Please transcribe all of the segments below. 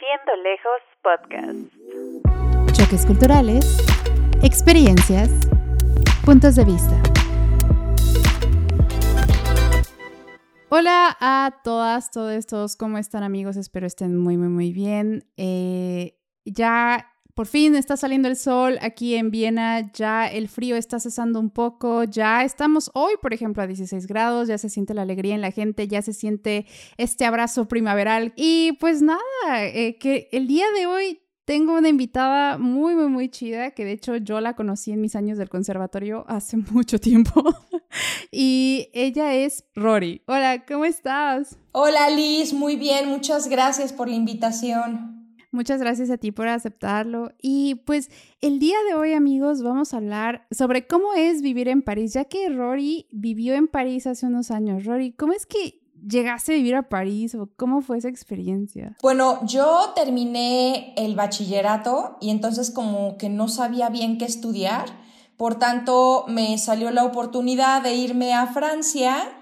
Viviendo Lejos Podcast. Choques culturales, experiencias, puntos de vista. Hola a todas, todos, todos, ¿cómo están amigos? Espero estén muy, muy, muy bien. Eh, ya por fin está saliendo el sol aquí en Viena, ya el frío está cesando un poco, ya estamos hoy, por ejemplo, a 16 grados, ya se siente la alegría en la gente, ya se siente este abrazo primaveral. Y pues nada, eh, que el día de hoy tengo una invitada muy, muy, muy chida, que de hecho yo la conocí en mis años del conservatorio hace mucho tiempo. y ella es Rory. Hola, ¿cómo estás? Hola Liz, muy bien, muchas gracias por la invitación. Muchas gracias a ti por aceptarlo. Y pues el día de hoy, amigos, vamos a hablar sobre cómo es vivir en París, ya que Rory vivió en París hace unos años. Rory, ¿cómo es que llegaste a vivir a París o cómo fue esa experiencia? Bueno, yo terminé el bachillerato y entonces como que no sabía bien qué estudiar. Por tanto, me salió la oportunidad de irme a Francia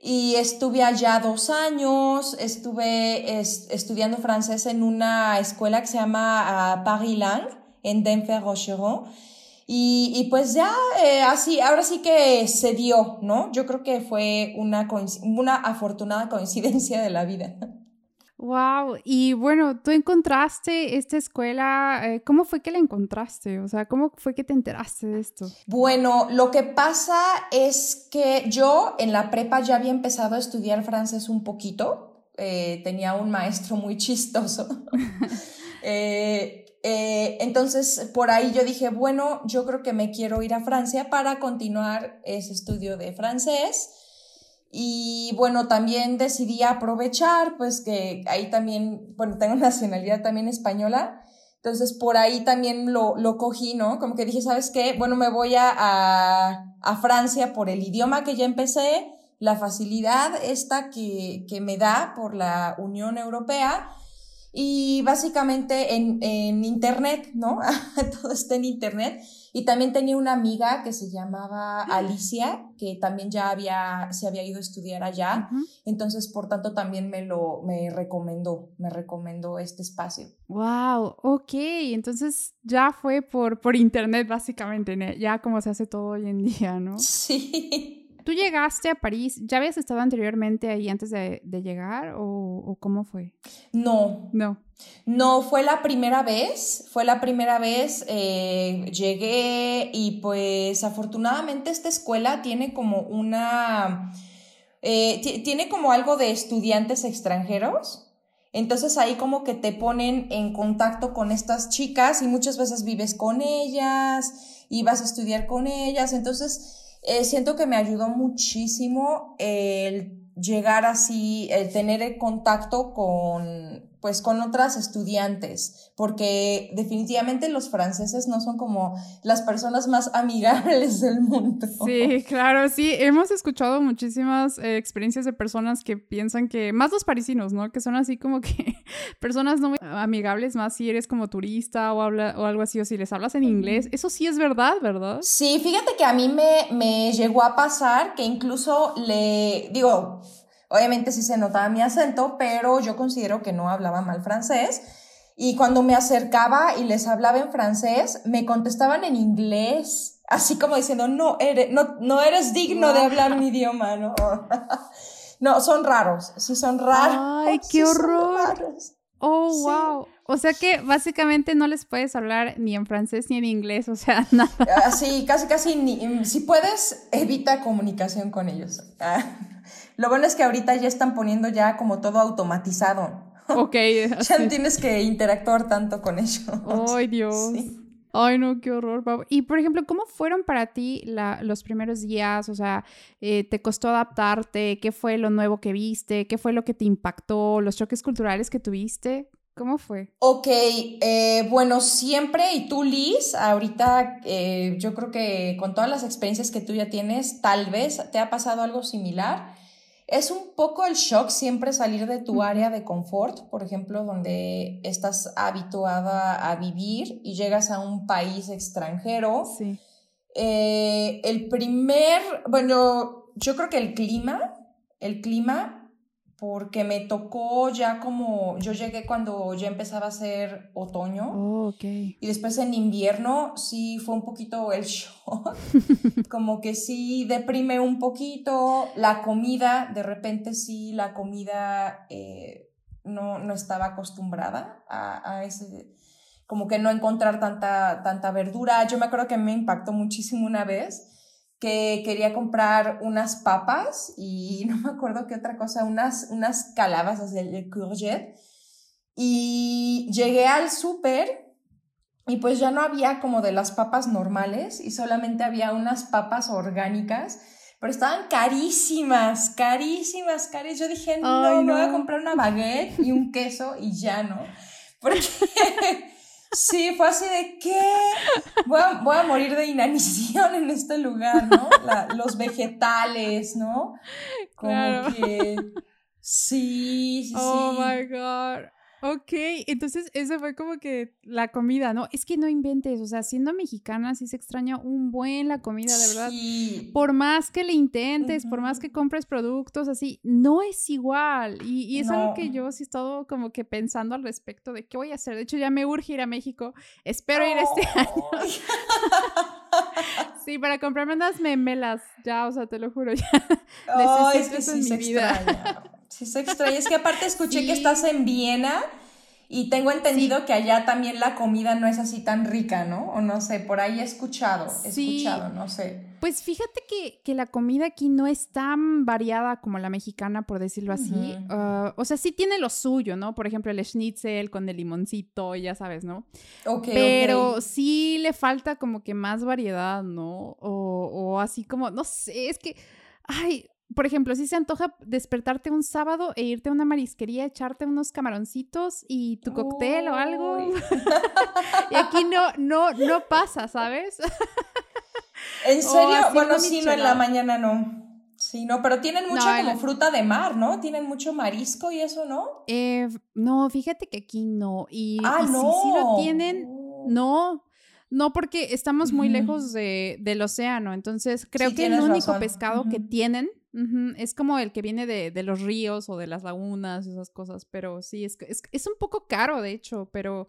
y estuve allá dos años, estuve estudiando francés en una escuela que se llama uh, Paris Lang, en Denver, Rocheron. Y, y, pues ya, eh, así, ahora sí que se dio, ¿no? Yo creo que fue una, una afortunada coincidencia de la vida. Wow, y bueno, tú encontraste esta escuela, eh, ¿cómo fue que la encontraste? O sea, ¿cómo fue que te enteraste de esto? Bueno, lo que pasa es que yo en la prepa ya había empezado a estudiar francés un poquito, eh, tenía un maestro muy chistoso. Eh, entonces, por ahí yo dije, bueno, yo creo que me quiero ir a Francia para continuar ese estudio de francés. Y bueno, también decidí aprovechar, pues que ahí también, bueno, tengo nacionalidad también española, entonces por ahí también lo, lo cogí, ¿no? Como que dije, ¿sabes qué? Bueno, me voy a, a, Francia por el idioma que ya empecé, la facilidad esta que, que me da por la Unión Europea y básicamente en, en Internet, ¿no? Todo está en Internet. Y también tenía una amiga que se llamaba Alicia, que también ya había, se había ido a estudiar allá. Entonces, por tanto, también me lo, me recomendó, me recomendó este espacio. Wow, ok. Entonces ya fue por, por internet, básicamente, ya como se hace todo hoy en día, ¿no? Sí. ¿Tú llegaste a París? ¿Ya habías estado anteriormente ahí antes de, llegar o, cómo fue? No. No. No, fue la primera vez, fue la primera vez, eh, llegué y pues afortunadamente esta escuela tiene como una, eh, tiene como algo de estudiantes extranjeros. Entonces ahí como que te ponen en contacto con estas chicas y muchas veces vives con ellas y vas a estudiar con ellas. Entonces eh, siento que me ayudó muchísimo el llegar así, el tener el contacto con, pues, con otras estudiantes, porque definitivamente los franceses no son como las personas más amigables del mundo. Sí, claro, sí, hemos escuchado muchísimas eh, experiencias de personas que piensan que, más los parisinos, ¿no? Que son así como que personas no muy amigables, más si eres como turista o, habla, o algo así, o si les hablas en inglés, eso sí es verdad, ¿verdad? Sí, fíjate que a mí me, me llegó a pasar que incluso le, digo, Obviamente sí se notaba mi acento, pero yo considero que no hablaba mal francés. Y cuando me acercaba y les hablaba en francés, me contestaban en inglés, así como diciendo, no eres, no, no eres digno de hablar mi idioma, ¿no? no, son raros, sí son raros. ¡Ay, qué horror! Oh, wow. O sea que básicamente no les puedes hablar ni en francés ni en inglés, o sea, nada. Sí, casi, casi, ni, si puedes, evita comunicación con ellos. Lo bueno es que ahorita ya están poniendo ya como todo automatizado. Ok. ya no tienes que interactuar tanto con ellos. Ay, Dios. Ay, no, qué horror. Y, por ejemplo, ¿cómo fueron para ti los primeros días? O sea, eh, ¿te costó adaptarte? ¿Qué fue lo nuevo que viste? ¿Qué fue lo que te impactó? ¿Los choques culturales que tuviste? ¿Cómo fue? Ok, eh, bueno, siempre, y tú, Liz, ahorita eh, yo creo que con todas las experiencias que tú ya tienes, tal vez te ha pasado algo similar es un poco el shock siempre salir de tu área de confort, por ejemplo, donde estás habituada a vivir y llegas a un país extranjero. Sí. Eh, el primer, bueno, yo creo que el clima, el clima porque me tocó ya como, yo llegué cuando ya empezaba a ser otoño. Oh. Y después en invierno sí fue un poquito el shock, como que sí deprime un poquito. La comida, de repente sí, la comida eh, no, no, estaba acostumbrada a, a, ese, como que no encontrar tanta, tanta verdura. Yo me acuerdo que me impactó muchísimo una vez que quería comprar unas papas y no me acuerdo qué otra cosa, unas, unas calabazas de courgette. Y llegué al súper y pues ya no había como de las papas normales y solamente había unas papas orgánicas, pero estaban carísimas, carísimas, carísimas. Yo dije, no, no, voy a comprar una baguette y un queso y ya no. Porque Sí, fue así de ¿qué? Voy a, voy a morir de inanición en este lugar, ¿no? los vegetales, ¿no? Como que. Sí, sí, oh sí. Oh my God. Ok, entonces esa fue como que la comida, ¿no? Es que no inventes, o sea, siendo mexicana sí se extraña un buen la comida, de verdad. Sí. Por más que le intentes, por más que compres productos así, no es igual. Y, y es algo que yo sí he estado como que pensando al respecto de qué voy a hacer. De hecho, ya me urge ir a México. Espero ir este año. sí, para comprarme unas memelas, ya, o sea, te lo juro, ya. Ay, es que sí se Extraña. Sí, se extraña. Es que aparte escuché que estás en Viena y tengo entendido que allá también la comida no es así tan rica, ¿no? O no sé, por ahí he escuchado, he escuchado, no sé. Pues fíjate que, que, la comida aquí no es tan variada como la mexicana, por decirlo así. Uh, o sea, sí tiene lo suyo, ¿no? Por ejemplo, el schnitzel con el limoncito, ya sabes, ¿no? Ok. Pero sí le falta como que más variedad, ¿no? O, o así como, no sé, es que, ay, por ejemplo, si se antoja despertarte un sábado e irte a una marisquería, echarte unos camaroncitos y tu cóctel o algo. y aquí no, no, no pasa, ¿sabes? ¿En serio? bueno, sí, no, en la mañana no. Sí, no, pero tienen mucha como fruta de mar, ¿no? Tienen mucho marisco y eso, ¿no? Eh, no, fíjate que aquí no. Y, ah, no. Si sí lo tienen, no. No, porque estamos muy lejos de, del océano, entonces creo que el único pescado que tienen es como el que viene de, de, los ríos o de las lagunas, esas cosas, pero sí, es, es, es, un poco caro, de hecho, pero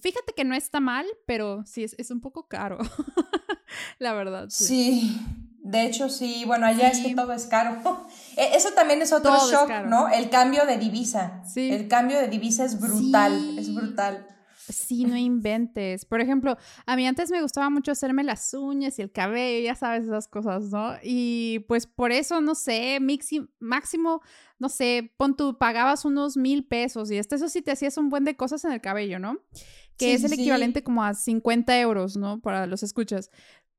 fíjate que no está mal, pero sí, es, es un poco caro, la verdad. Sí. sí. de hecho sí, bueno, allá es que todo es caro. E, eso también es otro shock, ¿no? El cambio de divisa. Sí. El cambio de divisa es brutal, es brutal. Sí, no inventes. Por ejemplo, a mí antes me gustaba mucho hacerme las uñas y el cabello, ya sabes, esas cosas, ¿no? Y pues por eso, no sé, máximo, no sé, pon tú, pagabas unos mil pesos y hasta eso sí te hacías un buen de cosas en el cabello, ¿no? Que es el equivalente como a 50 euros, ¿no? Para los escuchas.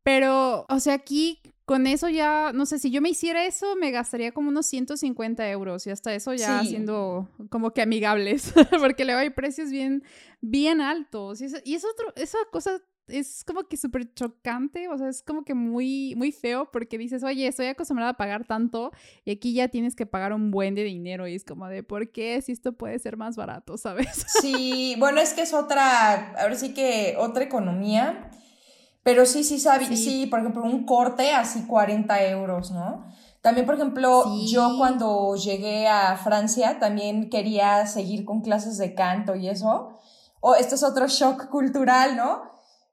Pero, o sea, aquí con eso ya, no sé, si yo me hiciera eso, me gastaría como unos 150 euros y hasta eso ya siendo como que amigables, porque luego hay precios bien, bien altos. Y, es, otro, esa cosa es como que súper chocante, o sea, es como que muy, muy feo porque dices, oye, estoy acostumbrada a pagar tanto y aquí ya tienes que pagar un buen de dinero y es como de, ¿por qué si esto puede ser más barato, sabes? Sí, bueno, es que es otra, ahora sí que otra economía pero sí, sí, sabe, sí. por ejemplo, un corte así 40 euros, ¿no? También, por ejemplo, yo cuando llegué a Francia también quería seguir con clases de canto y eso. O esto es otro shock cultural, ¿no?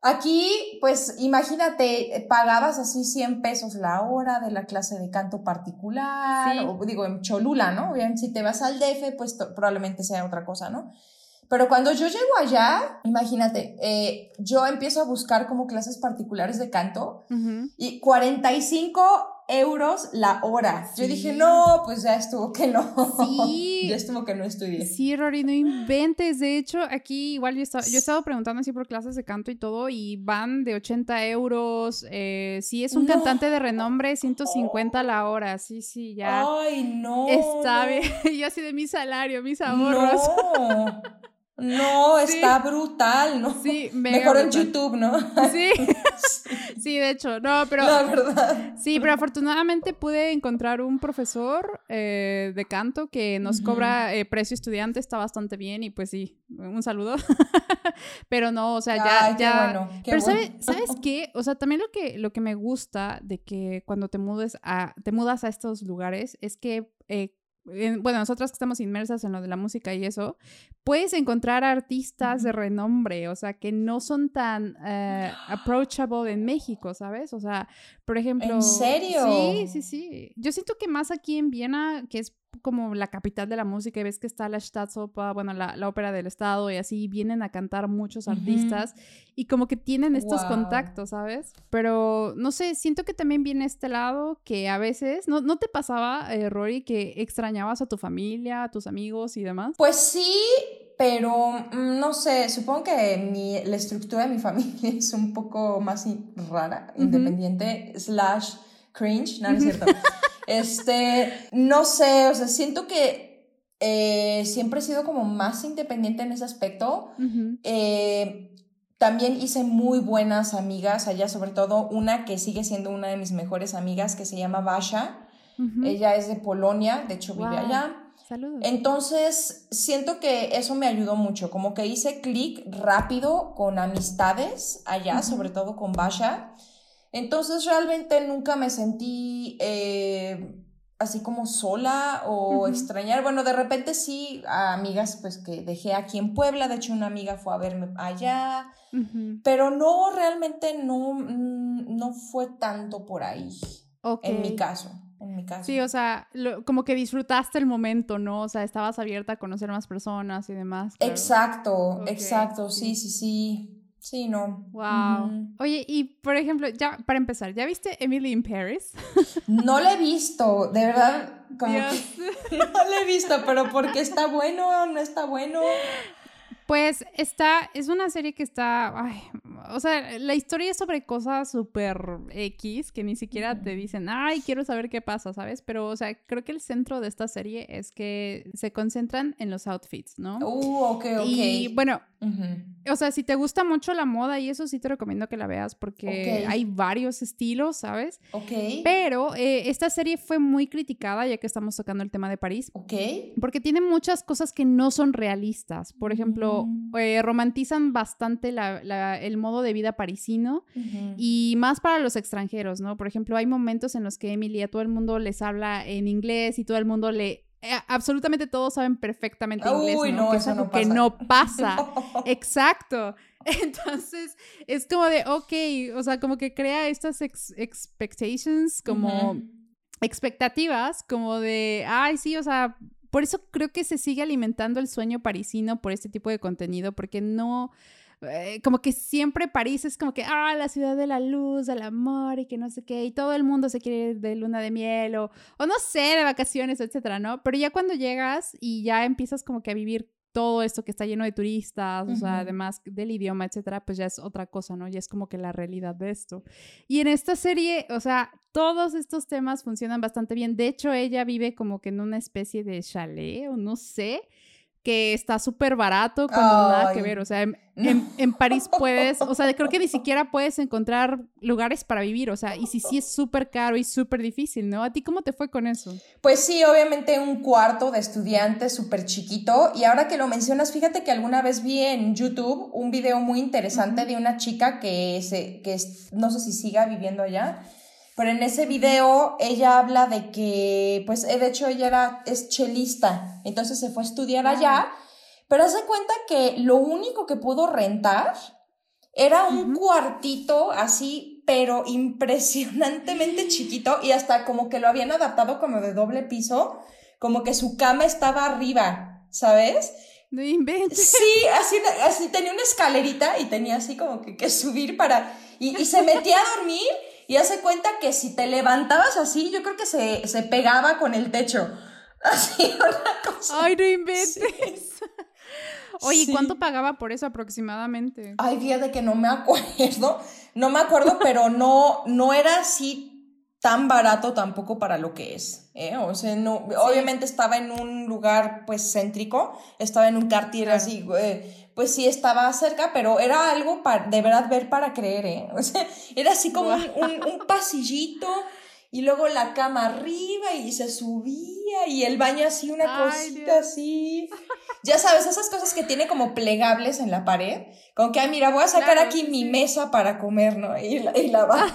Aquí, pues imagínate, pagabas así 100 pesos la hora de la clase de canto particular, o digo, en Cholula, ¿no? Bien, si te vas al DF, pues probablemente sea otra cosa, ¿no? Pero cuando yo llego allá, imagínate, eh, yo empiezo a buscar como clases particulares de canto y 45 euros la hora. Yo dije, no, pues ya estuvo que no. Sí. ya estuvo que no estudié. Sí, Rory, no inventes. De hecho, aquí igual yo, estaba, yo he estado preguntando así por clases de canto y todo y van de 80 euros. Eh, si es un cantante de renombre, 150 la hora. Sí, sí, ya. Ay, no. Está bien. yo así de mi salario, mis ahorros. No. No, está brutal, ¿no? Sí, mejor en YouTube, ¿no? Sí. sí, de hecho, no, pero... La verdad. Sí, pero afortunadamente pude encontrar un profesor eh, de canto que nos cobra eh, precio estudiante, está bastante bien y pues sí, un saludo. pero no, o sea, ya... ya... Bueno, pero ¿sabes, ¿sabes qué? O sea, también lo que, lo que me gusta de que cuando te, mudes a, te mudas a estos lugares es que... Eh, bueno, nosotras que estamos inmersas en lo de la música y eso, puedes encontrar artistas de renombre, o sea, que no son tan eh, approachable en México, ¿sabes? O sea, por ejemplo... ¿En serio? Sí, sí, sí. Yo siento que más aquí en Viena, que es como la capital de la música y ves que está la Staatsoper, bueno, la, la, ópera del estado y así vienen a cantar muchos artistas y como que tienen estos contactos, ¿sabes? Pero no sé, siento que también viene este lado que a veces, ¿no, ¿no te pasaba, eh, Rory, que extrañabas a tu familia, a tus amigos y demás? Pues sí, pero mm, no sé, supongo que mi, la estructura de mi familia es un poco más rara, independiente, slash cringe, no, no es cierto. Este, no sé, o sea, siento que eh, siempre he sido como más independiente en ese aspecto. Eh, también hice muy buenas amigas allá, sobre todo una que sigue siendo una de mis mejores amigas, que se llama Basha. Ella es de Polonia, de hecho vive allá. Saludos. Entonces, siento que eso me ayudó mucho, como que hice clic rápido con amistades allá, sobre todo con Basha. Entonces realmente nunca me sentí eh, así como sola o extrañar. Bueno, de repente sí, a amigas pues que dejé aquí en Puebla, de hecho una amiga fue a verme allá, pero no, realmente no, mm, no fue tanto por ahí, en mi caso. En mi caso. Sí, o sea, como que disfrutaste el momento, ¿no? O sea, estabas abierta a conocer más personas y demás. Exacto, exacto, sí, sí, sí. Sí, no. Wow. Oye, y por ejemplo, ya para empezar, ¿ya viste Emily in Paris? No la he visto, de verdad, como que no la he visto, pero porque está bueno, no está bueno. Pues está, es una serie que está, ay, o sea, la historia es sobre cosas súper X que ni siquiera te dicen, ay, quiero saber qué pasa, ¿sabes? Pero, o sea, creo que el centro de esta serie es que se concentran en los outfits, ¿no? Uh, ok, ok. Y bueno, o sea, si te gusta mucho la moda y eso sí te recomiendo que la veas porque hay varios estilos, ¿sabes? Ok. Pero eh, esta serie fue muy criticada ya que estamos tocando el tema de París. Ok. Porque tiene muchas cosas que no son realistas. Por ejemplo, mm. eh, romantizan bastante el modo de vida parisino y más para los extranjeros, ¿no? Por ejemplo, hay momentos en los que Emily a todo el mundo les habla en inglés y todo el mundo le eh, absolutamente todos saben perfectamente inglés, Uy, ¿no? eso no pasa. que no pasa. Exacto. Entonces, es como de, ok, o sea, como que crea estas expectations, como expectativas, como de, ay, sí, o sea, por eso creo que se sigue alimentando el sueño parisino por este tipo de contenido, porque no, eh, como que siempre París es como que, ah, la ciudad de la luz, del amor y que no sé qué, y todo el mundo se quiere ir de luna de miel o, o no sé, de vacaciones, etcétera, ¿no? Pero ya cuando llegas y ya empiezas como que a vivir todo esto que está lleno de turistas, o sea, además del idioma, etcétera, pues ya es otra cosa, ¿no? Ya es como que la realidad de esto. Y en esta serie, o sea, todos estos temas funcionan bastante bien. De hecho, ella vive como que en una especie de chalet, o no sé, que está súper barato, con nada que ver. O sea, en, París puedes, o sea, creo que ni siquiera puedes encontrar lugares para vivir. O sea, y si sí es súper caro y súper difícil, ¿no? ¿A ti cómo te fue con eso? Pues sí, obviamente un cuarto de estudiante súper chiquito. Y ahora que lo mencionas, fíjate que alguna vez vi en YouTube un video muy interesante de una chica que, se, que no sé si siga viviendo allá pero en ese video ella habla de que, pues eh, de hecho ella era, es chelista, entonces se fue a estudiar allá, pero hace cuenta que lo único que pudo rentar era un cuartito así, pero impresionantemente chiquito y hasta como que lo habían adaptado como de doble piso, como que su cama estaba arriba, ¿sabes? No inventes. Sí, así, así tenía una escalerita y tenía así como que, que subir para... Y, y se metía a dormir y hace cuenta que si te levantabas así, yo creo que se, se pegaba con el techo. Así, una cosa. Ay, no inventes. Oye, ¿cuánto pagaba por eso aproximadamente? Ay, fíjate que no me acuerdo. No me acuerdo, pero no, no era así tan barato tampoco para lo que es. ¿Eh? O sea, no, obviamente estaba en un lugar pues céntrico, estaba en un cartier así, eh, pues sí estaba cerca, pero era algo para, de verdad ver para creer, ¿eh? O sea, era así como un, un, pasillito y luego la cama arriba y se subía y el baño así, una cosita así. Ya sabes, esas cosas que tiene como plegables en la pared, con que, ay, mira, voy a sacar aquí mi mesa para comer, ¿no? Y y la vas.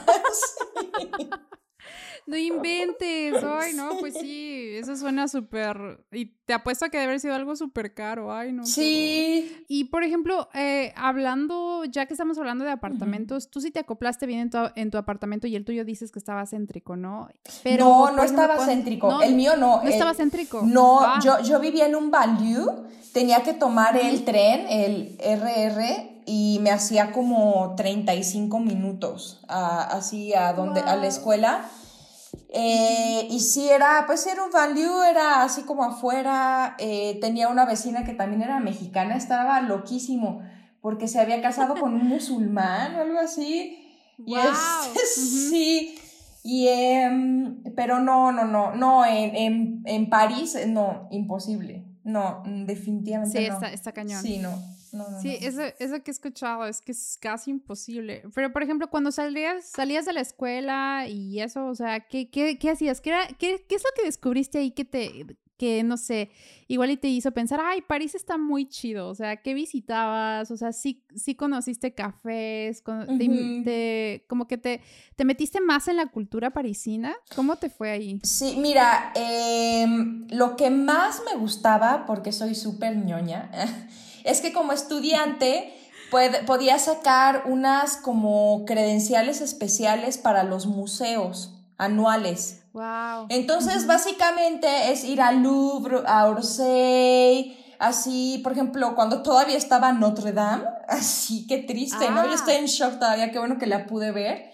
No inventes, ay, no, pues sí, eso suena súper, y te apuesto a que debe haber sido algo súper caro, ay, no. Sí. Y por ejemplo, eh, hablando, ya que estamos hablando de apartamentos, tú sí te acoplaste bien en tu, en tu apartamento y el tuyo dices que estaba céntrico, ¿no? Pero, no, no estaba céntrico, el mío no. No estaba céntrico. No, ah. yo, yo vivía en un value, tenía que tomar el tren, el RR, y me hacía como 35 minutos así a donde a la escuela eh, y si era, pues era un value, era así como afuera. Eh, tenía una vecina que también era mexicana, estaba loquísimo porque se había casado con un musulmán o algo así. Y sí. Y, em, pero no, no, no, no, en, en, en París, no, imposible. No, definitivamente sí, no. está, está cañón. Sí, no sí, Eso, eso que he escuchado es que es casi imposible. Pero, por ejemplo, cuando salías, salías de la escuela y eso, o sea, ¿qué, qué, qué hacías? ¿Qué, era, qué, ¿Qué es lo que descubriste ahí que te, que no sé, igual y te hizo pensar, ay, París está muy chido, o sea, ¿qué visitabas? O sea, sí, sí conociste cafés, como que te, te metiste más en la cultura parisina, ¿cómo te fue ahí? Sí, mira, em, lo que más me gustaba, porque soy súper ñoña, es que como estudiante podía sacar unas como credenciales especiales para los museos anuales. Wow. Entonces, básicamente es ir al Louvre, a Orsay, así, por ejemplo, cuando todavía estaba Notre Dame, así, qué triste, ¿no? Yo estoy en shock todavía, qué bueno que la pude ver.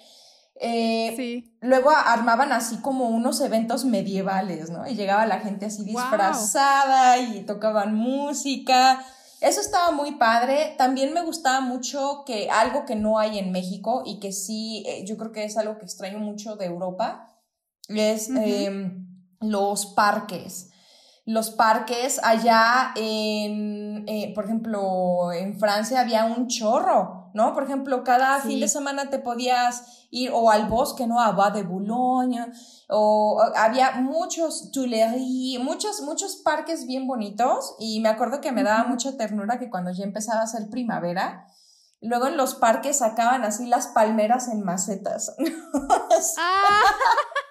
Eh, sí. Luego armaban así como unos eventos medievales, ¿no? Y llegaba la gente así disfrazada y tocaban música. Eso estaba muy padre. También me gustaba mucho que algo que no hay en México y que sí, eh, yo creo que es algo que extraño mucho de Europa, es em, los parques. Los parques allá en, eh, por ejemplo, en Francia había un chorro, ¿no? Por ejemplo, cada fin de semana te podías ir o al bosque, ¿no? A Bois de Boulogne, o, había muchos Tuileries, muchos, muchos parques bien bonitos y me acuerdo que me daba mucha ternura que cuando ya empezaba a ser primavera, luego en los parques sacaban así las palmeras en macetas. Ah.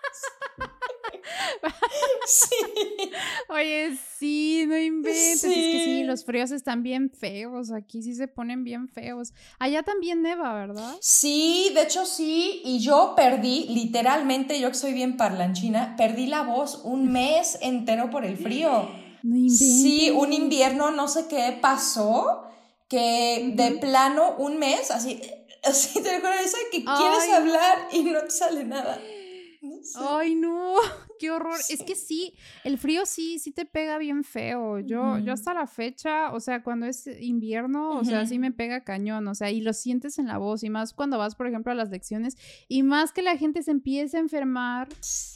sí. Oye, sí, no inventes. Es que sí, los fríos están bien feos. Aquí sí se ponen bien feos. Allá también neva, ¿verdad? Sí, de hecho sí. Y yo perdí, literalmente, yo que soy bien parlanchina, perdí la voz un mes entero por el frío. No inventes. Sí, un invierno, no sé qué pasó, que de plano un mes, así, así te recuerdas que quieres hablar y no te sale nada. Ay, no, qué horror. Es que sí, el frío sí, sí te pega bien feo. Yo, yo hasta la fecha, o sea, cuando es invierno, o sea, sí me pega cañón, o sea, y lo sientes en la voz, y más cuando vas, por ejemplo, a las lecciones, y más que la gente se empieza a enfermar,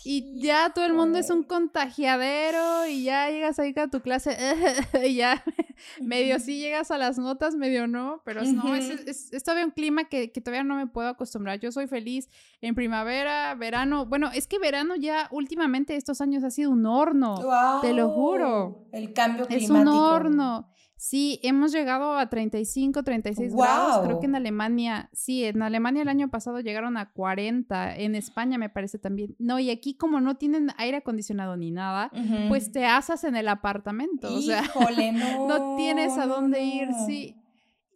y ya todo el mundo es un contagiadero, y ya llegas ahí a tu clase, y ya medio sí llegas a las notas, medio no, pero no, es, es, todavía un clima que, que todavía no me puedo acostumbrar. Yo soy feliz en primavera, verano, bueno, es que verano ya últimamente estos años ha sido un horno, te lo juro. El cambio climático. Es un horno. Sí, hemos llegado a 35, 36 grados. Creo que en Alemania, sí, en Alemania el año pasado llegaron a 40. En España me parece también. No, y aquí como no tienen aire acondicionado ni nada, pues te asas en el apartamento. o sea, no, no tienes a dónde ir, sí.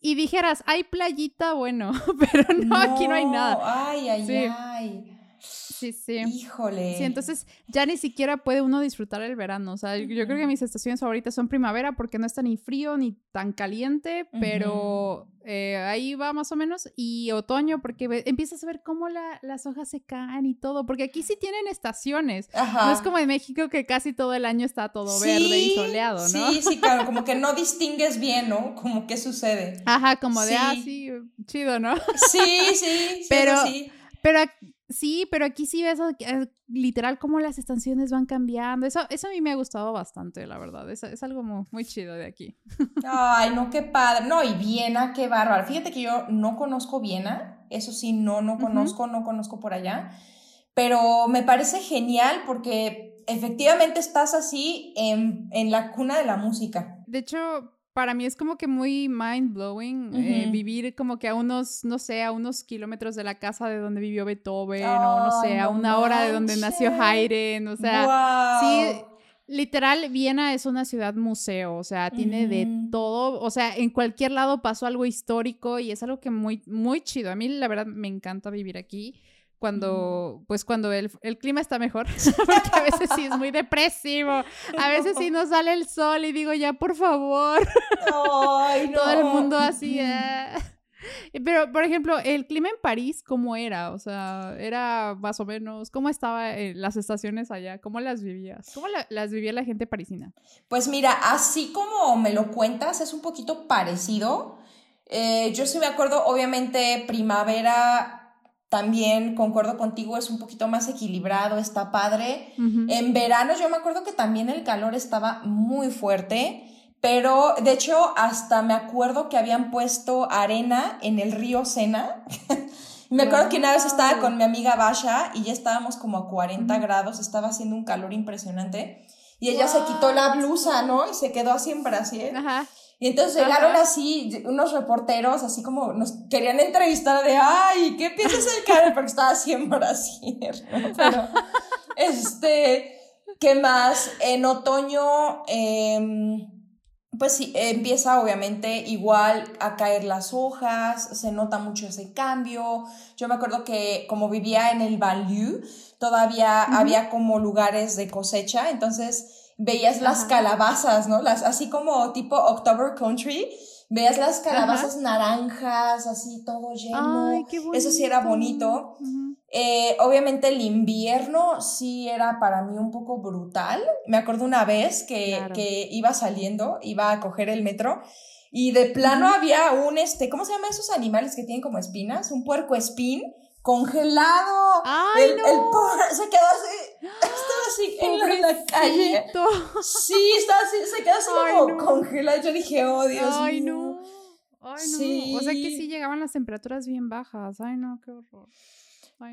Y dijeras, hay playita, bueno, pero no, aquí no hay nada. Ay, ay, ay. Sí, sí. Híjole. Sí, entonces ya ni siquiera puede uno disfrutar el verano. O sea, yo creo que mis estaciones favoritas son primavera porque no está ni frío ni tan caliente, pero eh, ahí va más o menos. Y otoño porque empiezas a ver cómo las hojas se caen y todo, porque aquí sí tienen estaciones. No es como en México que casi todo el año está todo verde y soleado, ¿no? Sí, sí, claro, como que no distingues bien, ¿no? Como qué sucede. Ajá, como de, ah, sí, chido, ¿no? Sí, sí, sí pero, sí. Pero Sí, pero aquí sí ves eh, literal cómo las estaciones van cambiando. Eso, eso a mí me ha gustado bastante, la verdad. Es, es algo muy, chido de aquí. Ay, no, qué padre. No, y Viena, qué bárbaro. Fíjate que yo no conozco Viena. Eso sí, no, no conozco, no conozco por allá. Pero me parece genial porque efectivamente estás así en, en la cuna de la música. De hecho, para mí es como que muy mind blowing eh, vivir como que a unos, no sé, a unos kilómetros de la casa de donde vivió Beethoven o no sé, a una hora de donde nació Haydn, o sea, sí, literal, Viena es una ciudad museo, o sea, tiene de todo, o sea, en cualquier lado pasó algo histórico y es algo que muy, muy chido. A mí la verdad me encanta vivir aquí cuando, pues cuando el, el, clima está mejor, porque a veces sí es muy depresivo, a veces sí no sale el sol y digo, ya, por favor, Ay, no. todo el mundo así, ah. Pero, por ejemplo, el clima en París, ¿cómo era? O sea, era más o menos, ¿cómo estaban las estaciones allá? ¿Cómo las vivías? ¿Cómo las vivía la gente parisina? Pues mira, así como me lo cuentas, es un poquito parecido. Eh, yo sí me acuerdo, obviamente, primavera también concuerdo contigo, es un poquito más equilibrado, está padre. En verano yo me acuerdo que también el calor estaba muy fuerte, pero de hecho hasta me acuerdo que habían puesto arena en el río Sena. me acuerdo que una vez estaba con mi amiga Basha y ya estábamos como a 40 grados, estaba haciendo un calor impresionante. Y ella se quitó la blusa, ¿no? Y se quedó así en Brasil. Ajá. Y entonces llegaron así unos reporteros, así como nos querían entrevistar de, ay, ¿qué piensas del Karen? Porque estaba así en Brasil. Pero, este, ¿qué más? En otoño, em, pues sí, empieza obviamente igual a caer las hojas, se nota mucho ese cambio. Yo me acuerdo que como vivía en el Banlieue, todavía había como lugares de cosecha, entonces veías las calabazas, ¿no? Las, así como tipo October Country, veías las calabazas naranjas, así todo lleno. Ay, qué Eso sí era bonito. Eh, obviamente el invierno sí era para mí un poco brutal. Me acuerdo una vez que, que iba saliendo, iba a coger el metro y de plano había un, este, ¿cómo se llaman esos animales que tienen como espinas? Un puerco espín congelado. ¡Ay, el, no! el se quedó así, así en la calle. Sí, estaba así, se quedó así como congelado. Yo dije, oh, Dios Ay, mío. no. Ay, no. Sí. O sea que sí llegaban las temperaturas bien bajas. Ay, no, qué horror.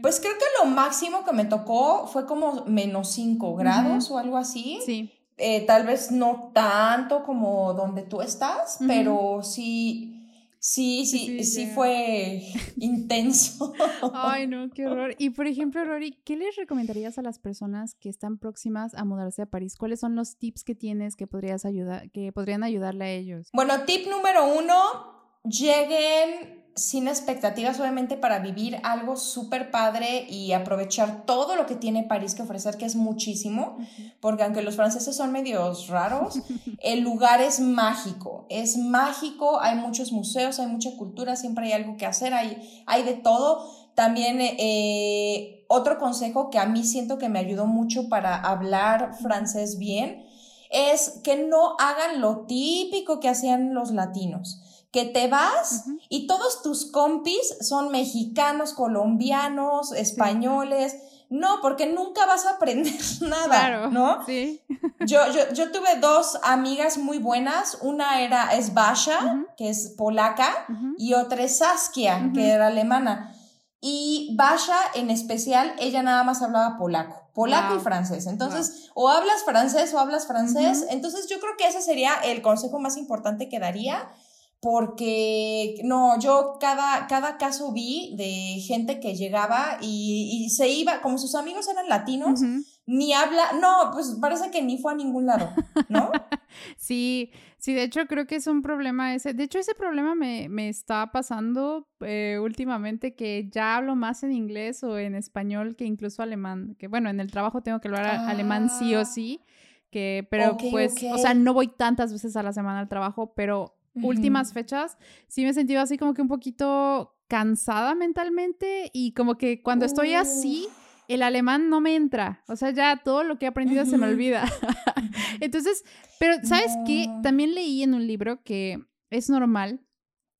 Pues creo que lo máximo que me tocó fue como menos 5 grados o algo así. Sí. Eh, tal vez no tanto como donde tú estás, pero sí Sí, sí, sí, fue intenso. Ay, no, qué horror. Y por ejemplo, Rory, ¿qué les recomendarías a las personas que están próximas a mudarse a París? ¿Cuáles son los tips que tienes que podrías ayudar, que podrían ayudarle a ellos? Bueno, tip número uno, lleguen sin expectativas, obviamente, para vivir algo súper padre y aprovechar todo lo que tiene París que ofrecer, que es muchísimo, porque aunque los franceses son medios raros, el lugar es mágico, es mágico, hay muchos museos, hay mucha cultura, siempre hay algo que hacer, hay, hay de todo. También eh, otro consejo que a mí siento que me ayudó mucho para hablar francés bien es que no hagan lo típico que hacían los latinos que te vas y todos tus compis son mexicanos, colombianos, españoles. No, porque nunca vas a aprender nada, claro, ¿no? Sí. Yo, yo, yo, tuve dos amigas muy buenas. Una era es Basha, que es polaca, y otra es Saskia, que era alemana. Y Basha, en especial, ella nada más hablaba polaco, polaco y francés. Entonces, o hablas francés o hablas francés. Entonces, yo creo que ese sería el consejo más importante que daría porque no, yo cada, cada caso vi de gente que llegaba y, y se iba, como sus amigos eran latinos, ni habla, no, pues parece que ni fue a ningún lado, ¿no? sí, sí, de hecho creo que es un problema ese, de hecho ese problema me, me está pasando eh, últimamente que ya hablo más en inglés o en español que incluso alemán, que bueno, en el trabajo tengo que hablar alemán sí o ah. sí, que, pero pues, o sea, no voy tantas veces a la semana al trabajo, pero últimas fechas, sí me he sentido así como que un poquito cansada mentalmente y como que cuando estoy así, el alemán no me entra. O sea, ya todo lo que he aprendido se me olvida. Entonces, pero ¿sabes qué? También leí en un libro que es normal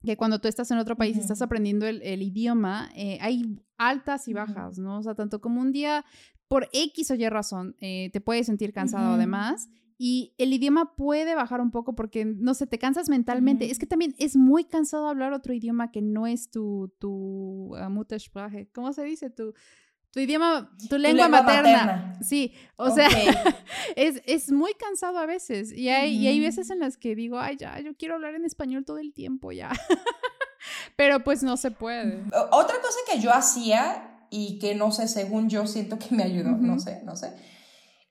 que cuando tú estás en otro país y estás aprendiendo el, idioma, eh, hay altas y bajas, ¿no? O sea, tanto como un día, por X o Y razón, eh, te puedes sentir cansado además. Y el idioma puede bajar un poco porque, no sé, te cansas mentalmente. Es que también es muy cansado hablar otro idioma que no es tu, tu uh, Muttersprache. ¿Cómo se dice? Tu, Tu idioma, tu lengua, materna. Sí, o sea, es, es, muy cansado a veces. Y hay, y hay veces en las que digo, ay, ya, yo quiero hablar en español todo el tiempo, ya. Pero pues no se puede. Otra cosa que yo hacía y que no sé, según yo siento que me ayudó, no sé, no sé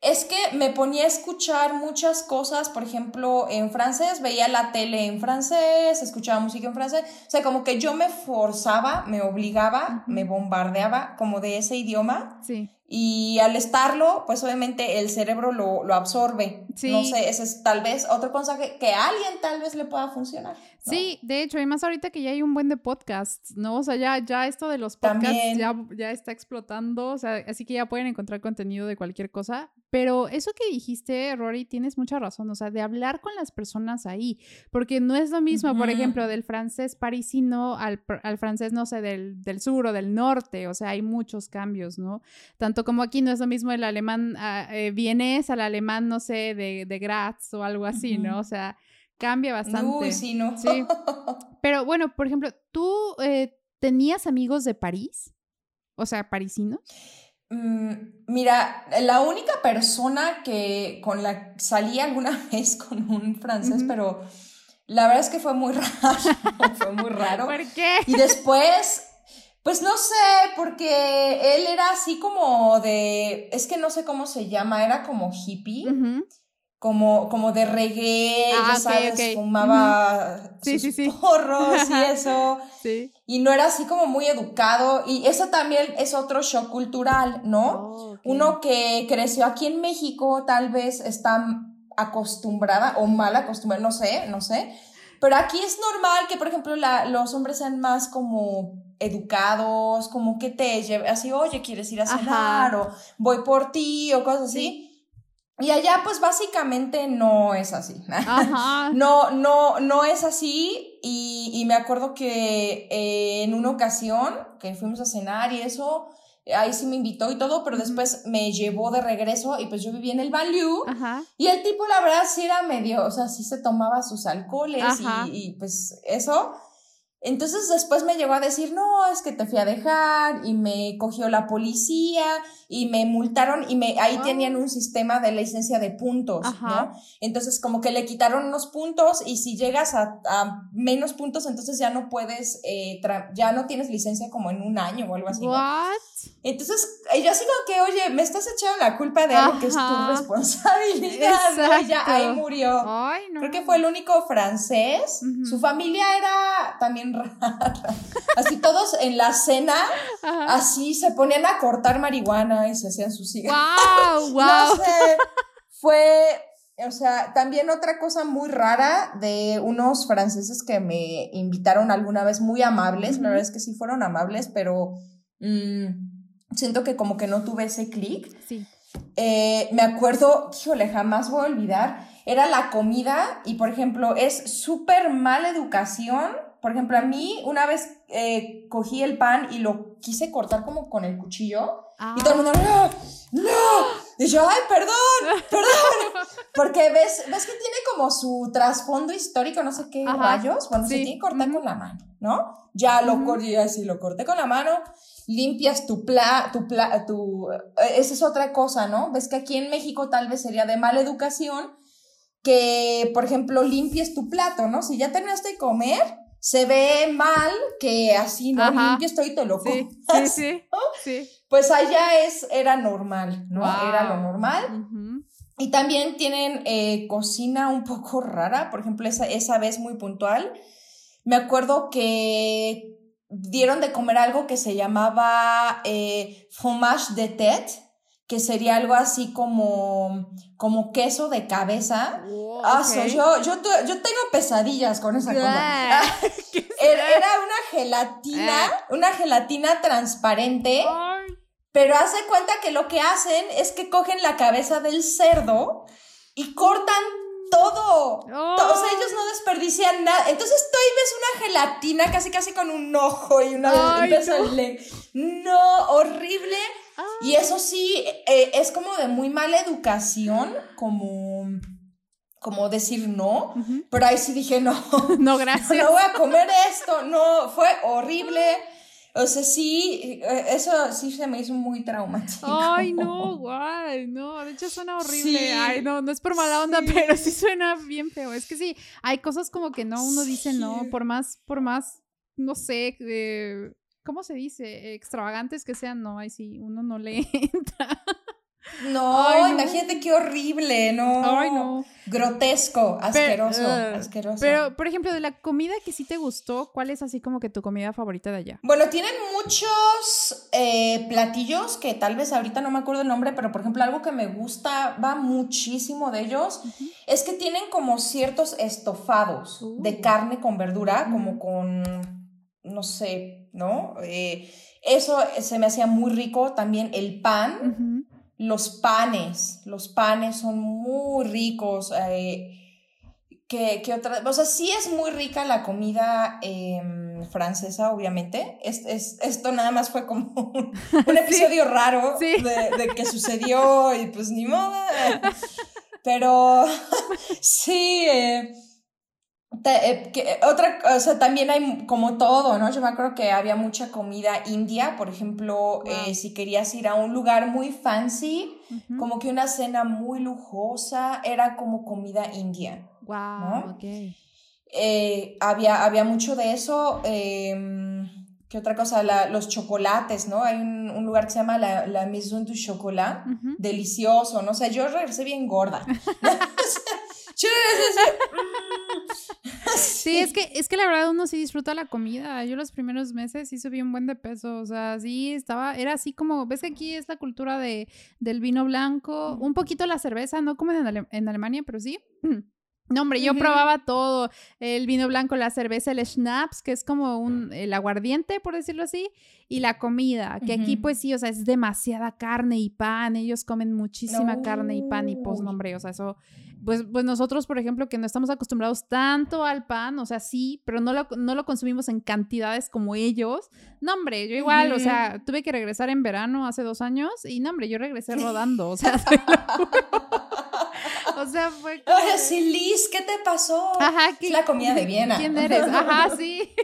es que me ponía a escuchar muchas cosas, por ejemplo, en francés, veía la tele en francés, escuchaba música en francés, o sea, como que yo me forzaba, me obligaba, me bombardeaba como de ese idioma. Sí. Y al estarlo, pues obviamente el cerebro lo, lo absorbe. Sí. No sé, ese es tal vez otro consejo que a alguien tal vez le pueda funcionar. Sí, de hecho, y más ahorita que ya hay un buen de podcasts, ¿no? O sea, ya, ya esto de los podcasts ya, ya, está explotando, o sea, así que ya pueden encontrar contenido de cualquier cosa. Pero eso que dijiste, Rory, tienes mucha razón, o sea, de hablar con las personas ahí, porque no es lo mismo, por ejemplo, del francés parisino al, al francés, no sé, del, del, sur o del norte, o sea, hay muchos cambios, ¿no? Tanto como aquí no es lo mismo el alemán uh, eh, vienes al alemán, no sé, de, de Graz o algo así, ¿no? O sea, cambia bastante. Uy, sí, ¿no? Sí. Pero bueno, por ejemplo, ¿tú eh, tenías amigos de París? O sea, parisinos. Mm, mira, la única persona que con la salí alguna vez con un francés, pero la verdad es que fue muy raro. fue muy raro. ¿Por qué? Y después, pues no sé, porque él era así como de, es que no sé cómo se llama, era como hippie como, como de reggae, ya ah, sabes, fumaba sus porros y eso. Y no era así como muy educado. Y eso también es otro shock cultural, ¿no? Oh, Uno que creció aquí en México tal vez está acostumbrada o mal acostumbrada, no sé, no sé. Pero aquí es normal que, por ejemplo, la, los hombres sean más como educados, como que te lleve así, oye, ¿quieres ir a cenar? O voy por ti, o cosas así. Y allá pues básicamente no es así. no, no, no es así. Y, y me acuerdo que eh, en una ocasión que fuimos a cenar y eso, ahí sí me invitó y todo, pero después me llevó de regreso y pues yo vivía en el Banlieue. Y el tipo la verdad sí era medio, o sea, sí se tomaba sus alcoholes y, y pues eso. Entonces después me llegó a decir, no, es que te fui a dejar y me cogió la policía y me multaron y me, ahí tenían un sistema de licencia de puntos, ¿no? Entonces como que le quitaron unos puntos y si llegas a, menos puntos, entonces ya no puedes, eh, ya no tienes licencia como en un año o algo así. Entonces yo así como que, oye, me estás echando la culpa de algo que es tu responsabilidad, ¿no? Ya ahí murió. Creo que fue el único francés. Su familia era también rara. Así todos en la cena, así se ponían a cortar marihuana y se hacían sus cigarros. ¡Wow! ¡Wow! No sé. Fue, o sea, también otra cosa muy rara de unos franceses que me invitaron alguna vez, muy amables. La verdad es que sí fueron amables, pero mm, siento que como que no tuve ese clic. Sí. Eh, me acuerdo, híjole, jamás voy a olvidar, era la comida y, por ejemplo, es súper mala educación por ejemplo, a mí una vez eh, cogí el pan y lo quise cortar como con el cuchillo y todo el mundo, ¡no! ¡no! Y yo, ¡ay, perdón! ¡perdón! Porque ves, ves que tiene como su trasfondo histórico, no sé qué rayos. Bueno, se tiene que cortar con la mano, ¿no? Ya lo corté, así lo corté con la mano, limpias tu pla, tu pla, tu... Eh, esa es otra cosa, ¿no? Ves que aquí en México tal vez sería de mala educación que, por ejemplo, limpies tu plato, ¿no? Si ya terminaste de comer se ve mal que así no limpio estoy te lo sí, sí, sí, Pues allá es, era normal, ¿no? Era lo normal. Y también tienen eh, cocina un poco rara, por ejemplo, esa, esa vez muy puntual. Me acuerdo que dieron de comer algo que se llamaba eh, fromage de tête, que sería algo así como, como queso de cabeza. ah, yo, yo, yo tengo pesadillas con esa cosa. era, una gelatina, ah. una gelatina transparente. Pero hace cuenta que lo que hacen es que cogen la cabeza del cerdo y cortan todo. Todos ellos no desperdician nada. Entonces tú ahí ves una gelatina casi casi con un ojo y una... Ay, no, horrible. Y eso sí, eh, es como de muy mala educación, como, como decir no, pero ahí sí dije no. No, gracias. No, voy a comer esto, no, fue horrible. O sea, sí, eh, eso sí se me hizo muy traumático. Ay, no, guay, no, de hecho suena horrible. Ay, no, no es por mala onda, pero sí suena bien feo. Es que sí, hay cosas como que no, uno dice no, por más, por más, no sé, eh, ¿cómo se dice? Extravagantes que sean, no, ay, sí, uno no le entra. No, imagínate qué horrible, no. Ay, no. Grotesco, asqueroso, asqueroso. Pero, por ejemplo, de la comida que sí te gustó, ¿cuál es así como que tu comida favorita de allá? Bueno, tienen muchos eh, platillos que tal vez ahorita no me acuerdo el nombre, pero por ejemplo, algo que me gusta, va muchísimo de ellos, es que tienen como ciertos estofados de uh. carne con verdura, como con, no sé, ¿no? Eh, eso se me hacía muy rico. También el pan los panes, los panes son muy ricos. Eh, que, otra, o sea, sí es muy rica la comida em, francesa, obviamente. Es, esto nada más fue como un, episodio raro De, que sucedió y pues ni modo. Pero sí, eh, eh, que, otra, o sea, también hay como todo, ¿no? Yo me acuerdo que había mucha comida india, por ejemplo, eh, si querías ir a un lugar muy fancy, como que una cena muy lujosa, era como comida india. Wow. Eh, había, había mucho de eso. Em, ¿Qué otra cosa? los chocolates, ¿no? Hay un, lugar que se llama la, la Maison du Chocolat, delicioso, ¿no? O sea, yo regresé bien gorda. Sí, es que, es que la verdad uno sí disfruta la comida. Yo los primeros meses sí subí un buen de peso. O sea, sí estaba, era así como, ves que aquí es la cultura de, del vino blanco, un poquito la cerveza, no como en, en Alemania, pero sí. No, hombre, yo probaba todo, el vino blanco, la cerveza, el schnapps, que es como un, el aguardiente, por decirlo así, y la comida, que aquí pues sí, o sea, es demasiada carne y pan, ellos comen muchísima carne y pan y pues, no, hombre, o sea, eso, pues, pues nosotros, por ejemplo, que no estamos acostumbrados tanto al pan, o sea, sí, pero no lo, no lo consumimos en cantidades como ellos. No, hombre, yo igual, o sea, tuve que regresar en verano hace dos años y no, hombre, yo regresé rodando, o sea, O sea, fue como... sí, Liz, ¿qué te pasó? Ajá, es la comida de Viena. ¿Quién eres? Ajá, sí.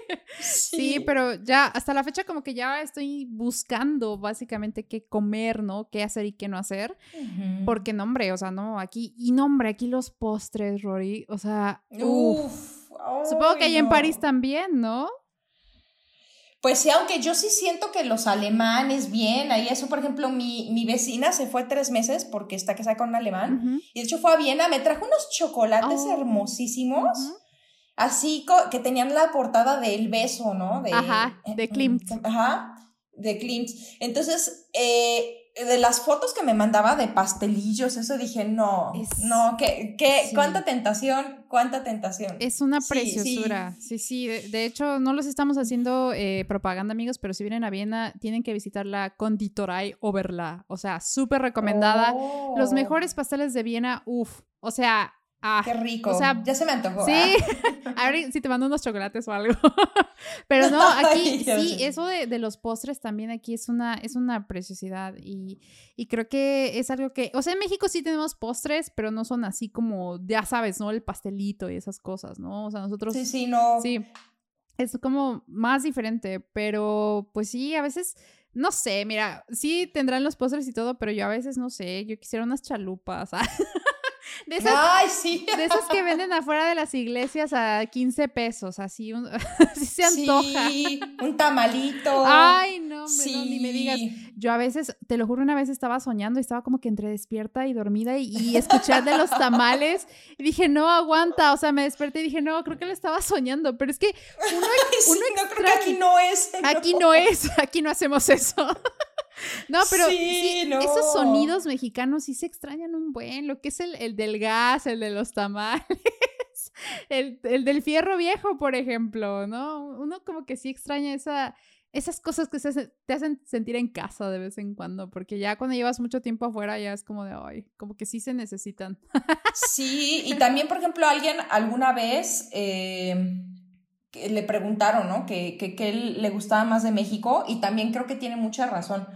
sí. pero ya hasta la fecha como que ya estoy buscando básicamente qué comer, ¿no? Qué hacer y qué no hacer. Porque, no, hombre, o sea, no, aquí, y no, hombre, aquí los postres, Rory, o sea, uff. Supongo que allá en París también, ¿no? Pues sí, aunque yo sí siento que los alemanes bien, ahí eso, por ejemplo, mi, mi vecina se fue tres meses porque está casada con un alemán, y de hecho fue a Viena, me trajo unos chocolates oh. hermosísimos, así que tenían la portada del beso, ¿no? De, ajá, de Klimt. Ajá, de Klimt. Entonces, eh, de las fotos que me mandaba de pastelillos, eso dije, no, no, que, que cuánta tentación, cuánta tentación. Es una preciosura, sí, sí, De, hecho, no los estamos haciendo eh, propaganda, amigos, pero si vienen a Viena, tienen que visitar la Konditorei Oberla, o sea, súper recomendada. Los oh. mejores pasteles de Viena, uff, o sea, Ah, Qué rico. O sea, ya se me antojó. Sí. ¿ah? A ver si te mando unos chocolates o algo. Pero no, aquí sí, eso de, los postres también aquí es una, es una preciosidad. Y, creo que es algo que. O sea, en México sí tenemos postres, pero no son así como, ya sabes, ¿no? El pastelito y esas cosas, ¿no? O sea, nosotros. Sí, sí, no. Sí. Es como más diferente. Pero pues sí, a veces. No sé, mira, sí tendrán los postres y todo, pero yo a veces no sé, yo quisiera unas chalupas. De esas, Ay, sí. de esas que venden afuera de las iglesias a 15 pesos, así, un, se antoja. Sí, un tamalito. Ay, no, hombre, no, ni me digas. Yo a veces, te lo juro, una vez estaba soñando y estaba como que entre despierta y dormida y, y escuchar de los tamales y dije, no, aguanta, o sea, me desperté y dije, no, creo que lo estaba soñando, pero es que uno, no, creo que aquí no es. Aquí no es, aquí no hacemos eso. No, pero esos sonidos mexicanos sí se extrañan un buen, lo que es el, del gas, el de los tamales, el, del fierro viejo, por ejemplo, ¿no? Uno como que sí extraña esa, esas cosas que te hacen sentir en casa de vez en cuando, porque ya cuando llevas mucho tiempo afuera ya es como de, ay, como que sí se necesitan. Sí, y también, por ejemplo, alguien alguna vez... Eh, le preguntaron, ¿no? Que, que, que, él le gustaba más de México y también creo que tiene mucha razón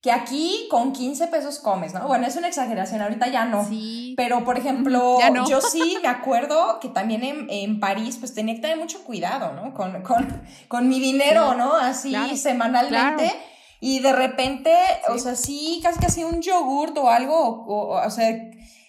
que aquí con 15 pesos comes, ¿no? Bueno, es una exageración, ahorita ya no. Sí. Pero, por ejemplo, yo sí me acuerdo que también en, París, pues tenía que tener mucho cuidado, ¿no? Con, con, con mi dinero, ¿no? Así semanalmente. Y de repente, o sea, sí, casi casi un yogurt o algo, o, o sea,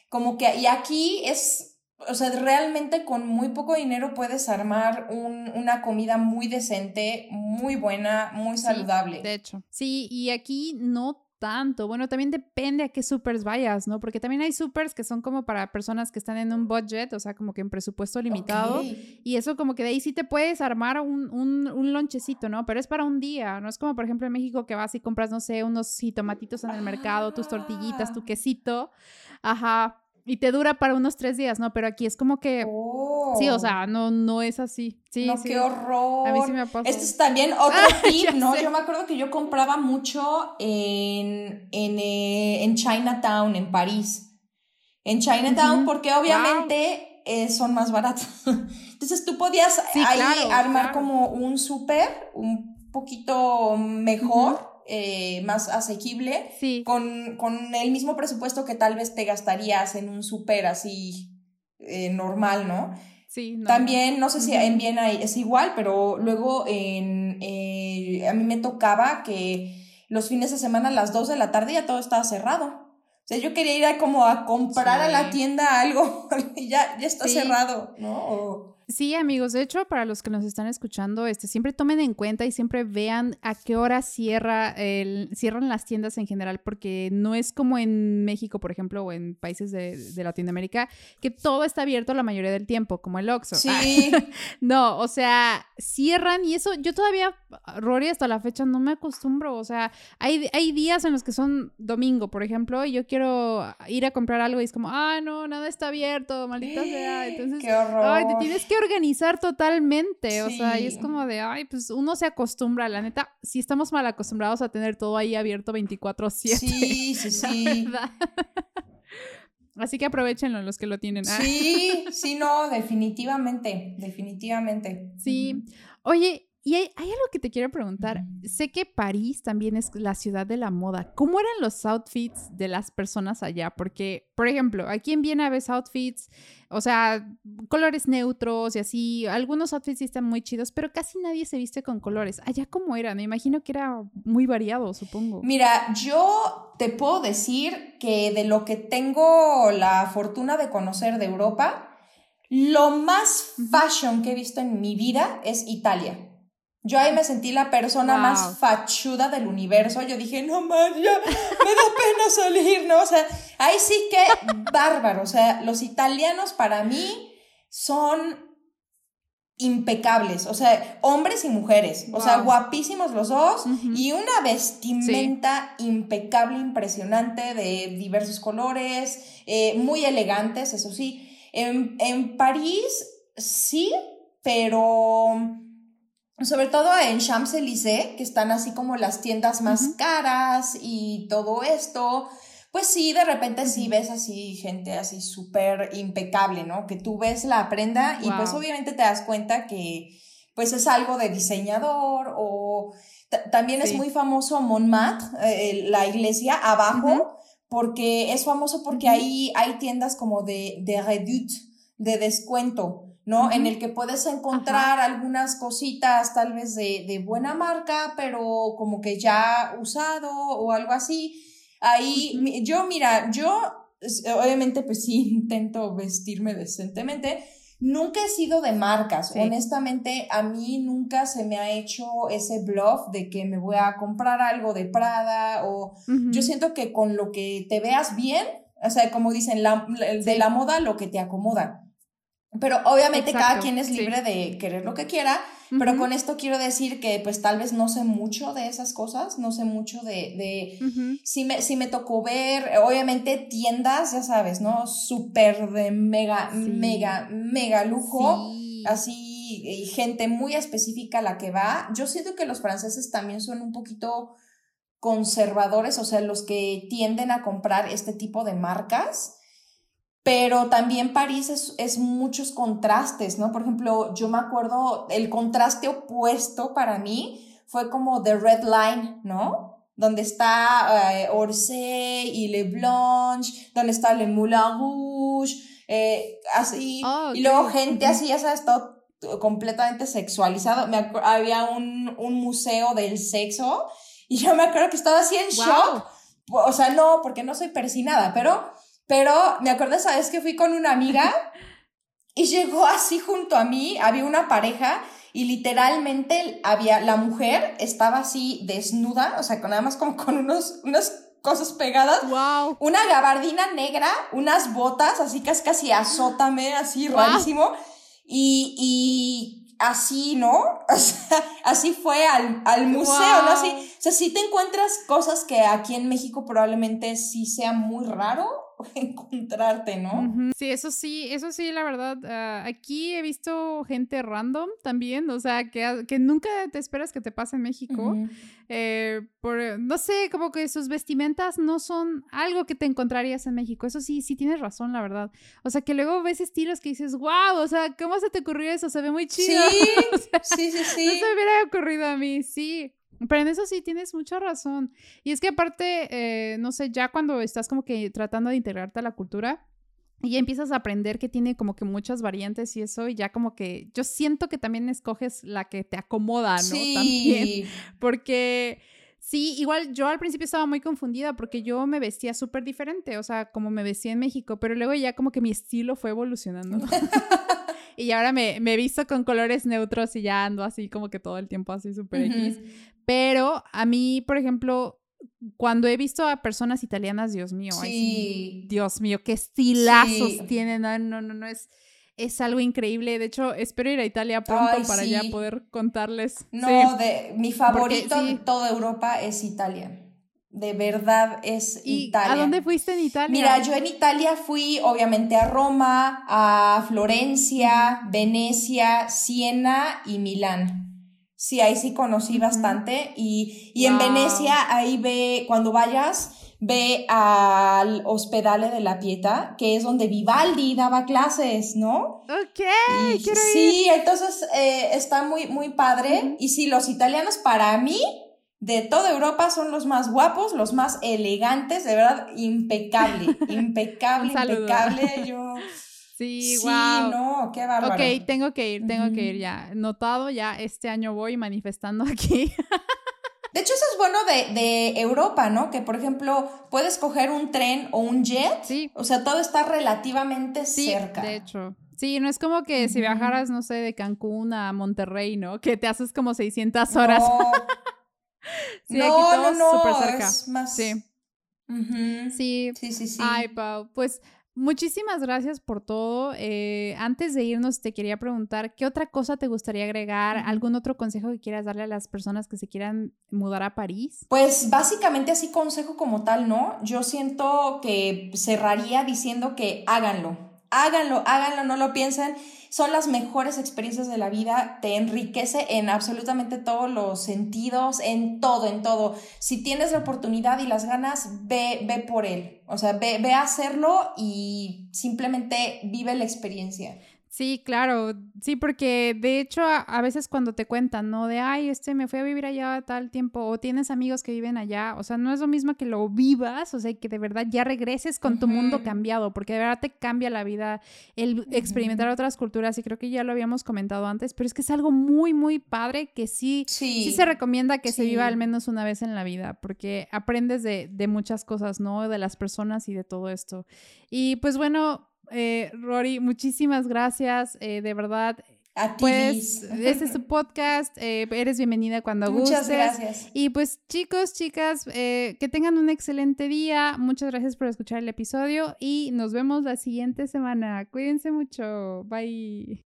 como que, y aquí es o sea, realmente con muy poco dinero puedes armar un, una comida muy decente, muy buena, muy saludable. de hecho. Sí, y aquí no tanto. Bueno, también depende a qué supers vayas, ¿no? Porque también hay supers que son como para personas que están en un budget, o sea, como que en presupuesto limitado. Y eso como que de ahí sí te puedes armar un, un, un, lonchecito, ¿no? Pero es para un día, no es como por ejemplo en México que vas y compras, no sé, unos jitomatitos en el mercado, tus tortillitas, tu ah. quesito. Ajá, y te dura para unos tres días, ¿no? Pero aquí es como que... Sí, o oh. sea, no, no es así. Sí, no, sí. qué horror. A mí sí me pasado. Este es también otro tip, ¿no? Yo me acuerdo que yo compraba mucho en, en, eh, en Chinatown, en París. En Chinatown, porque obviamente eh, son más baratos. Entonces tú podías ahí armar como un súper un poquito mejor. Eh, más asequible, con, con, el mismo presupuesto que tal vez te gastarías en un súper así eh, normal, ¿no? Sí. También, no sé si en Viena es igual, pero luego en, eh, a mí me tocaba que los fines de semana a las 2 de la tarde ya todo estaba cerrado. O sea, yo quería ir a como a comprar a la tienda algo y ya, ya está cerrado, ¿no? Sí, amigos, de hecho, para los que nos están escuchando, este, siempre tomen en cuenta y siempre vean a qué hora cierra el, cierran las tiendas en general, porque no es como en México, por ejemplo, o en países de, Latinoamérica, que todo está abierto la mayoría del tiempo, como el Oxxo. Sí. no, o sea, cierran y eso, yo todavía, Rory, hasta la fecha no me acostumbro, o sea, hay, hay días en los que son domingo, por ejemplo, y yo quiero ir a comprar algo y es como, ah, no, nada está abierto, maldita sea. Entonces, qué horror. Ay, te tienes que organizar totalmente, o sea, y es como de, ay, pues uno se acostumbra, la neta, si estamos mal acostumbrados a tener todo ahí abierto 24/7. Sí, sí, sí. Así que aprovechenlo los que lo tienen. Sí, sí, no, definitivamente, definitivamente. Sí. Oye, y hay, algo que te quiero preguntar. Sé que París también es la ciudad de la moda. ¿Cómo eran los outfits de las personas allá? Porque, por ejemplo, aquí en Viena ves outfits, o sea, colores neutros y así. Algunos outfits sí están muy chidos, pero casi nadie se viste con colores. Allá cómo era? Me imagino que era muy variado, supongo. Mira, yo te puedo decir que de lo que tengo la fortuna de conocer de Europa, lo más fashion que he visto en mi vida es Italia. Yo ahí me sentí la persona más fachuda del universo. Yo dije, no más, ya me da pena salir, ¿no? O sea, ahí sí que bárbaro. O sea, los italianos para mí son impecables, o sea, hombres y mujeres, o sea, guapísimos los dos y una vestimenta impecable, impresionante de diversos colores, eh, muy elegantes, eso sí. En, en París sí, pero sobre todo en Champs-Élysées, que están así como las tiendas más caras y todo esto, pues sí, de repente sí ves así gente así súper impecable, ¿no? Que tú ves la prenda y pues obviamente te das cuenta que pues es algo de diseñador o también es muy famoso Montmartre, eh, la iglesia abajo, porque es famoso porque ahí hay tiendas como de, de reduit, de descuento. ¿No? En el que puedes encontrar algunas cositas tal vez de, buena marca, pero como que ya usado o algo así. Ahí, yo, mira, yo obviamente pues sí intento vestirme decentemente. Nunca he sido de marcas, honestamente a mí nunca se me ha hecho ese bluff de que me voy a comprar algo de Prada o yo siento que con lo que te veas bien, o sea, como dicen, la, de la moda lo que te acomoda. Pero obviamente cada quien es libre de querer lo que quiera, pero con esto quiero decir que pues tal vez no sé mucho de esas cosas, no sé mucho de... de sí, me, me tocó ver, obviamente tiendas, ya sabes, ¿no? Súper de mega, mega, mega lujo, así, y gente muy específica la que va. Yo siento que los franceses también son un poquito conservadores, o sea, los que tienden a comprar este tipo de marcas pero también París es, muchos contrastes, ¿no? Por ejemplo, yo me acuerdo, el contraste opuesto para mí fue como The Red Line, ¿no? donde está eh, Orsay y Le Blanche, donde está Le Moulin Rouge, eh, así, Oh, y luego gente así, ya sabes, todo completamente sexualizado. Me había un, un museo del sexo y yo me acuerdo que estaba así en Wow. shock. O sea, no, porque no soy persinada, pero, pero me acuerdo esa vez que fui con una amiga y llegó así junto a mí, había una pareja y literalmente había, la mujer estaba así desnuda, o sea, con nada más como con unos, unas cosas pegadas. Wow. Una gabardina negra, unas botas, así casi casi azótame, así Wow. rarísimo. Y, y así, ¿no? O sea, así fue al, al museo, ¿no? Así, o sea, sí te encuentras cosas que aquí en México probablemente sí sea muy raro encontrarte, ¿no? Sí, eso sí, eso sí, la verdad. ah, aquí he visto gente random también, o sea, que, que nunca te esperas que te pase en México. Eh, por, no sé, como que sus vestimentas no son algo que te encontrarías en México. Eso sí, sí tienes razón, la verdad. O sea, que luego ves estilos que dices, wow, o sea, ¿cómo se te ocurrió eso? Se ve muy Sí, chido. O sea, sí, sí, No sí. se me hubiera ocurrido a mí, sí. Pero en eso sí tienes mucha razón. Y es que aparte, eh, no sé, ya cuando estás como que tratando de integrarte a la cultura y ya empiezas a aprender que tiene como que muchas variantes y eso, y ya como que yo siento que también escoges la que te acomoda, ¿no? También. Porque sí, igual yo al principio estaba muy confundida porque yo me vestía súper diferente, o sea, como me vestía en México, pero luego ya como que mi estilo fue evolucionando. y ahora me, me he visto con colores neutros y ya ando así como que todo el tiempo así súper X. Ujú. Pero a mí, por ejemplo, cuando he visto a personas italianas, Dios mío, ay, sí, Sí. Dios mío, qué estilazos Sí. tienen. No, no, no, no, es, es algo increíble. De hecho, espero ir a Italia pronto Ay, para sí. ya poder contarles. No, Sí. de, mi favorito sí. de toda Europa es Italia. De verdad es ¿Y Italia. a dónde fuiste en Italia? Mira, yo en Italia fui obviamente a Roma, a Florencia, Venecia, Siena y Milán. Sí, ahí sí conocí bastante. Y, y en. Venecia, ahí ve, cuando vayas, ve al Hospedale de la Pietà, que es donde Vivaldi daba clases, ¿no? Ok, Y quiero ir. sí, entonces eh, está muy, muy padre. Y sí, los italianos para mí, de toda Europa, son los más guapos, los más elegantes, de verdad, impecable, impecable, impecable. Yo, Sí, sí, wow. no, qué bárbaro. Ok, tengo que ir, tengo que ir ya. Notado, ya este año voy manifestando aquí. De hecho, eso es bueno de, de Europa, ¿no? Que, por ejemplo, puedes coger un tren o un jet. Sí, O sea, todo está relativamente sí, cerca. de hecho. Sí, no es como que si viajaras, no sé, de Cancún a Monterrey, ¿no? Que te haces como 600 horas. No, Sí, no, aquí no, no, súper cerca. es más... Sí. Sí. Sí, sí, sí. Ay, Pau, pues muchísimas gracias por todo. Eh, antes de irnos, te quería preguntar, ¿qué otra cosa te gustaría agregar? ¿Algún otro consejo que quieras darle a las personas que se quieran mudar a París? Pues básicamente así consejo como tal, ¿no? Yo siento que cerraría diciendo que háganlo, háganlo, háganlo, no lo piensen. Son las mejores experiencias de la vida, te enriquece en absolutamente todos los sentidos, en todo, en todo. Si tienes la oportunidad y las ganas, ve, ve por él. O sea, ve, ve a hacerlo y simplemente vive la experiencia. Sí, claro, sí, porque de hecho a, a veces cuando te cuentan, ¿no? De, ay, este, me fui a vivir allá tal tiempo, o tienes amigos que viven allá, o sea, no es lo mismo que lo vivas, o sea, que de verdad ya regreses con tu mundo cambiado, porque de verdad te cambia la vida el experimentar otras culturas, y creo que ya lo habíamos comentado antes, pero es que es algo muy, muy padre que sí, Sí. sí se recomienda que se viva al menos una vez en la vida, porque aprendes de, de muchas cosas, ¿no? De las personas y de todo esto. Y pues bueno, eh, Rory, muchísimas gracias, eh, de verdad. A ti, Pues este es tu podcast, eh, eres bienvenida cuando Muchas gustes. gracias. Y pues chicos, chicas, eh, que tengan un excelente día. Muchas gracias por escuchar el episodio y nos vemos la siguiente semana. Cuídense mucho. Bye.